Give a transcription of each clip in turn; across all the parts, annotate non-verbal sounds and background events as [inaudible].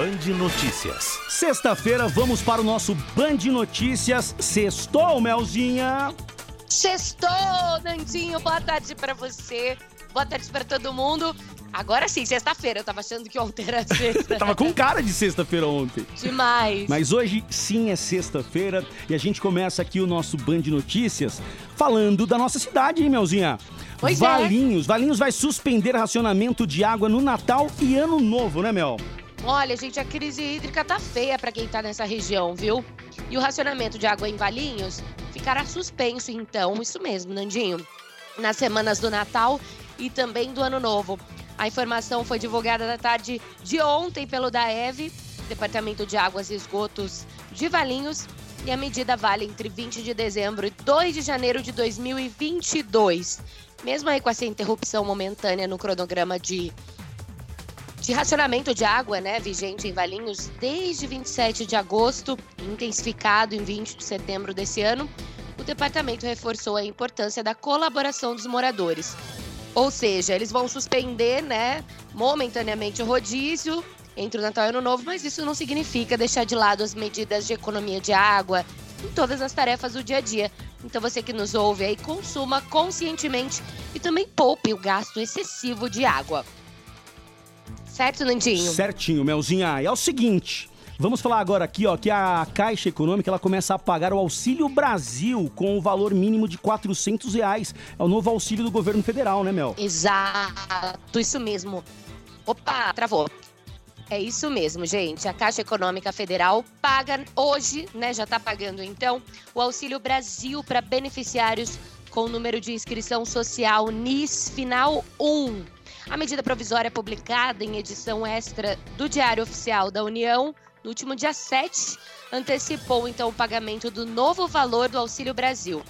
Band Notícias. Sexta-feira, vamos para o nosso Band Notícias. Sextou, Melzinha. Sextou, Nandinho. Boa tarde para você. Boa tarde para todo mundo. Agora sim, sexta-feira. Eu tava achando que ontem era sexta. [laughs] tava com cara de sexta-feira ontem. Demais. Mas hoje sim é sexta-feira e a gente começa aqui o nosso Band Notícias falando da nossa cidade, hein, Melzinha? Pois Valinhos. é. Valinhos vai suspender racionamento de água no Natal e Ano Novo, né, Mel? Olha, gente, a crise hídrica tá feia para quem tá nessa região, viu? E o racionamento de água em Valinhos ficará suspenso, então, isso mesmo, Nandinho. Nas semanas do Natal e também do Ano Novo. A informação foi divulgada na tarde de ontem pelo DAEV, Departamento de Águas e Esgotos de Valinhos, e a medida vale entre 20 de dezembro e 2 de janeiro de 2022. Mesmo aí com essa interrupção momentânea no cronograma de, de racionamento de água, né, vigente em Valinhos desde 27 de agosto, intensificado em 20 de setembro desse ano, o departamento reforçou a importância da colaboração dos moradores. Ou seja, eles vão suspender, né, momentaneamente o rodízio entre o Natal e o Ano Novo, mas isso não significa deixar de lado as medidas de economia de água em todas as tarefas do dia a dia. Então você que nos ouve aí, consuma conscientemente e também poupe o gasto excessivo de água. Certo, Nandinho? Certinho, Melzinha. É o seguinte. Vamos falar agora aqui, ó, que a Caixa Econômica ela começa a pagar o Auxílio Brasil com o valor mínimo de 400 reais. É o novo auxílio do governo federal, né, Mel? Exato, isso mesmo. Opa, travou. É isso mesmo, gente. A Caixa Econômica Federal paga hoje, né? Já está pagando então, o Auxílio Brasil para beneficiários com número de inscrição social NIS final 1. A medida provisória é publicada em edição extra do Diário Oficial da União no último dia 7, antecipou então o pagamento do novo valor do Auxílio Brasil.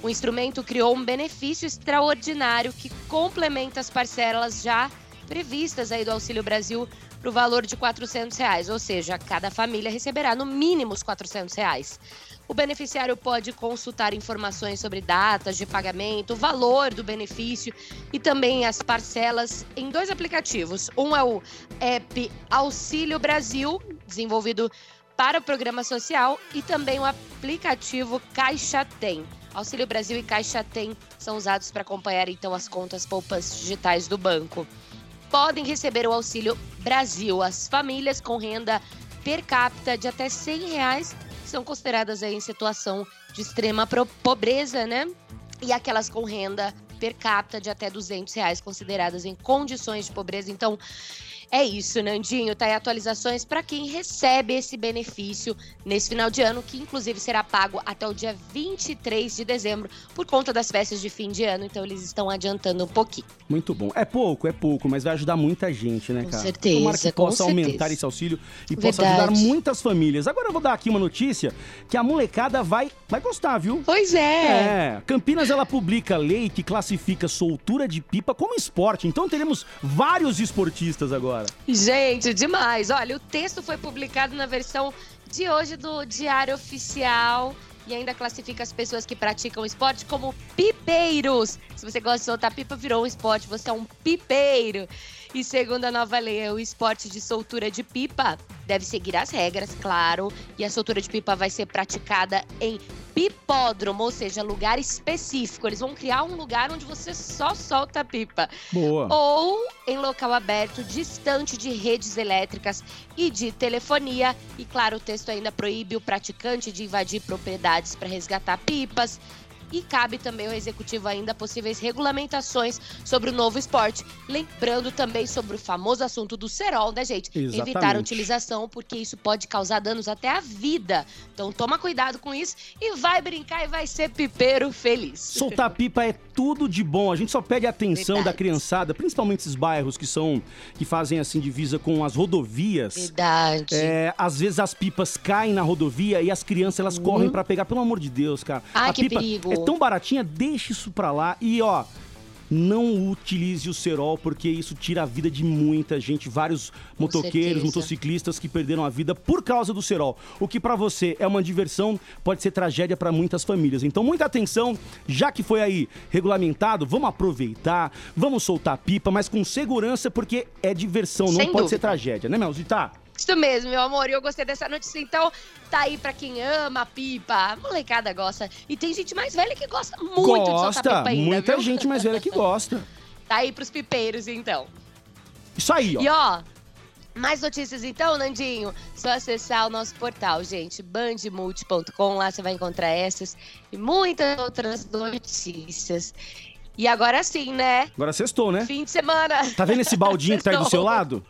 O instrumento criou um benefício extraordinário que complementa as parcelas já previstas aí do Auxílio Brasil para o valor de 400 reais, ou seja, cada família receberá no mínimo os 400 reais. O beneficiário pode consultar informações sobre datas de pagamento, o valor do benefício e também as parcelas em dois aplicativos. Um é o app Auxílio Brasil, desenvolvido para o programa social, e também o aplicativo Caixa Tem. Auxílio Brasil e Caixa Tem são usados para acompanhar então as contas poupas digitais do banco. Podem receber o Auxílio Brasil as famílias com renda per capita de até 100 reais são consideradas aí em situação de extrema pobreza, né? E aquelas com renda per capita de até 200 reais consideradas em condições de pobreza. Então, é isso, Nandinho. Tá aí atualizações para quem recebe esse benefício nesse final de ano, que inclusive será pago até o dia 23 de dezembro, por conta das festas de fim de ano. Então, eles estão adiantando um pouquinho. Muito bom. É pouco, é pouco, mas vai ajudar muita gente, né, Com cara? certeza, Tomara que possa certeza. aumentar esse auxílio e possa Verdade. ajudar muitas famílias. Agora eu vou dar aqui uma notícia que a molecada vai, vai gostar, viu? Pois é. É, Campinas ela publica lei que classifica soltura de pipa como esporte. Então teremos vários esportistas agora. Gente, demais. Olha, o texto foi publicado na versão de hoje do Diário Oficial e ainda classifica as pessoas que praticam esporte como pipeiros. Se você gosta de soltar pipa, virou um esporte, você é um pipeiro. E segundo a nova lei, o esporte de soltura de pipa deve seguir as regras, claro. E a soltura de pipa vai ser praticada em pipódromo, ou seja, lugar específico. Eles vão criar um lugar onde você só solta a pipa Boa. ou em local aberto, distante de redes elétricas e de telefonia. E claro, o texto ainda proíbe o praticante de invadir propriedades para resgatar pipas. E cabe também ao executivo ainda possíveis regulamentações sobre o novo esporte. Lembrando também sobre o famoso assunto do cerol, né, gente? Evitar a Exatamente. utilização, porque isso pode causar danos até à vida. Então toma cuidado com isso e vai brincar e vai ser pipeiro feliz. Soltar [laughs] pipa é tudo de bom. A gente só pede a atenção Verdade. da criançada, principalmente esses bairros que são que fazem assim divisa com as rodovias. Verdade. É, às vezes as pipas caem na rodovia e as crianças elas correm pra pegar, pelo amor de Deus, cara. Uhum. Ai, a que pipa perigo. é tão baratinha, deixa isso pra lá e ó, não utilize o cerol porque isso tira a vida de muita gente, vários motoqueiros, certeza. motociclistas que perderam a vida por causa do cerol. O que pra você é uma diversão, pode ser tragédia pra muitas famílias. Então muita atenção, já que foi aí regulamentado, vamos aproveitar, vamos soltar pipa, mas com segurança porque é diversão, não Sem pode ser tragédia, né, Melzita? Isso mesmo, meu amor. E eu gostei dessa notícia. Então, tá aí pra quem ama a pipa. A molecada gosta. E tem gente mais velha que gosta muito gosta, de soltar pipa ainda, muita viu? gente mais velha que gosta. [laughs] Tá aí pros pipeiros, então. Isso aí, ó. E ó, mais notícias então, Nandinho? Só acessar o nosso portal, gente, bandmulti.com, lá você vai encontrar essas e muitas outras notícias. E agora sim, né? Agora sextou, né? Fim de semana. Tá vendo esse baldinho que tá aí do seu [laughs] lado?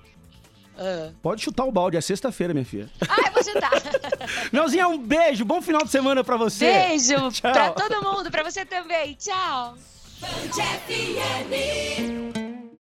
Ah. Pode chutar o balde, é sexta-feira, minha filha. Ai, vou chutar. [laughs] Melzinha, um beijo, bom final de semana pra você. Beijo [laughs] Tchau. pra todo mundo, pra você também. Tchau. Band FM.